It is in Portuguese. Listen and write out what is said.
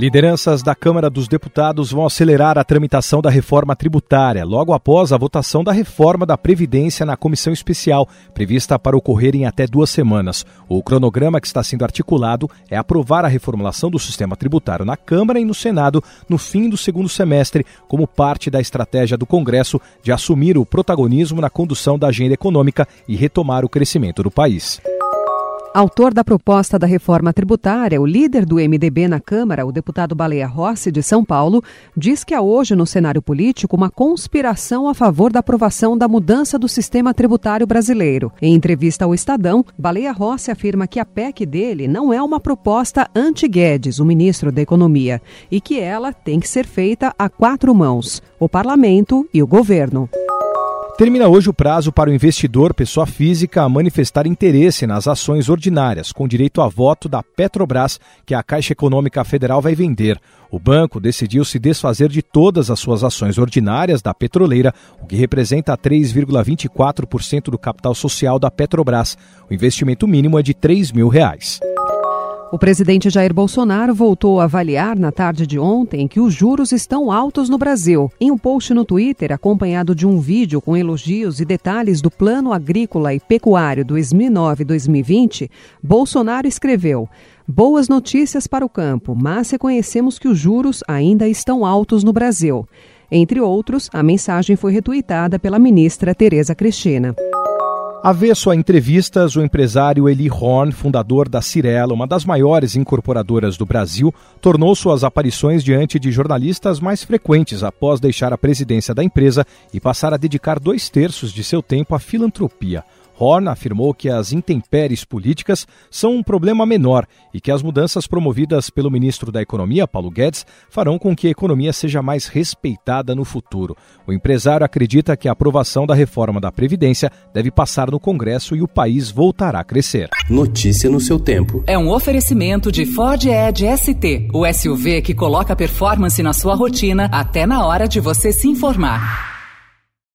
Lideranças da Câmara dos Deputados vão acelerar a tramitação da reforma tributária, logo após a votação da reforma da Previdência na comissão especial, prevista para ocorrer em até duas semanas. O cronograma que está sendo articulado é aprovar a reformulação do sistema tributário na Câmara e no Senado no fim do segundo semestre, como parte da estratégia do Congresso de assumir o protagonismo na condução da agenda econômica e retomar o crescimento do país. Autor da proposta da reforma tributária, o líder do MDB na Câmara, o deputado Baleia Rossi, de São Paulo, diz que há hoje no cenário político uma conspiração a favor da aprovação da mudança do sistema tributário brasileiro. Em entrevista ao Estadão, Baleia Rossi afirma que a PEC dele não é uma proposta anti-Guedes, o ministro da Economia, e que ela tem que ser feita a quatro mãos: o parlamento e o governo. Termina hoje o prazo para o investidor, pessoa física, a manifestar interesse nas ações ordinárias, com direito a voto da Petrobras, que a Caixa Econômica Federal vai vender. O banco decidiu se desfazer de todas as suas ações ordinárias da petroleira, o que representa 3,24% do capital social da Petrobras. O investimento mínimo é de 3 mil reais. O presidente Jair Bolsonaro voltou a avaliar na tarde de ontem que os juros estão altos no Brasil. Em um post no Twitter, acompanhado de um vídeo com elogios e detalhes do Plano Agrícola e Pecuário 2009-2020, Bolsonaro escreveu: Boas notícias para o campo, mas reconhecemos que os juros ainda estão altos no Brasil. Entre outros, a mensagem foi retuitada pela ministra Tereza Cristina. Avesso a entrevistas, o empresário Eli Horn, fundador da Cirela, uma das maiores incorporadoras do Brasil, tornou suas aparições diante de jornalistas mais frequentes após deixar a presidência da empresa e passar a dedicar dois terços de seu tempo à filantropia. Horn afirmou que as intempéries políticas são um problema menor e que as mudanças promovidas pelo ministro da Economia, Paulo Guedes, farão com que a economia seja mais respeitada no futuro. O empresário acredita que a aprovação da reforma da Previdência deve passar no Congresso e o país voltará a crescer. Notícia no seu tempo. É um oferecimento de Ford Edge ST, o SUV que coloca performance na sua rotina até na hora de você se informar.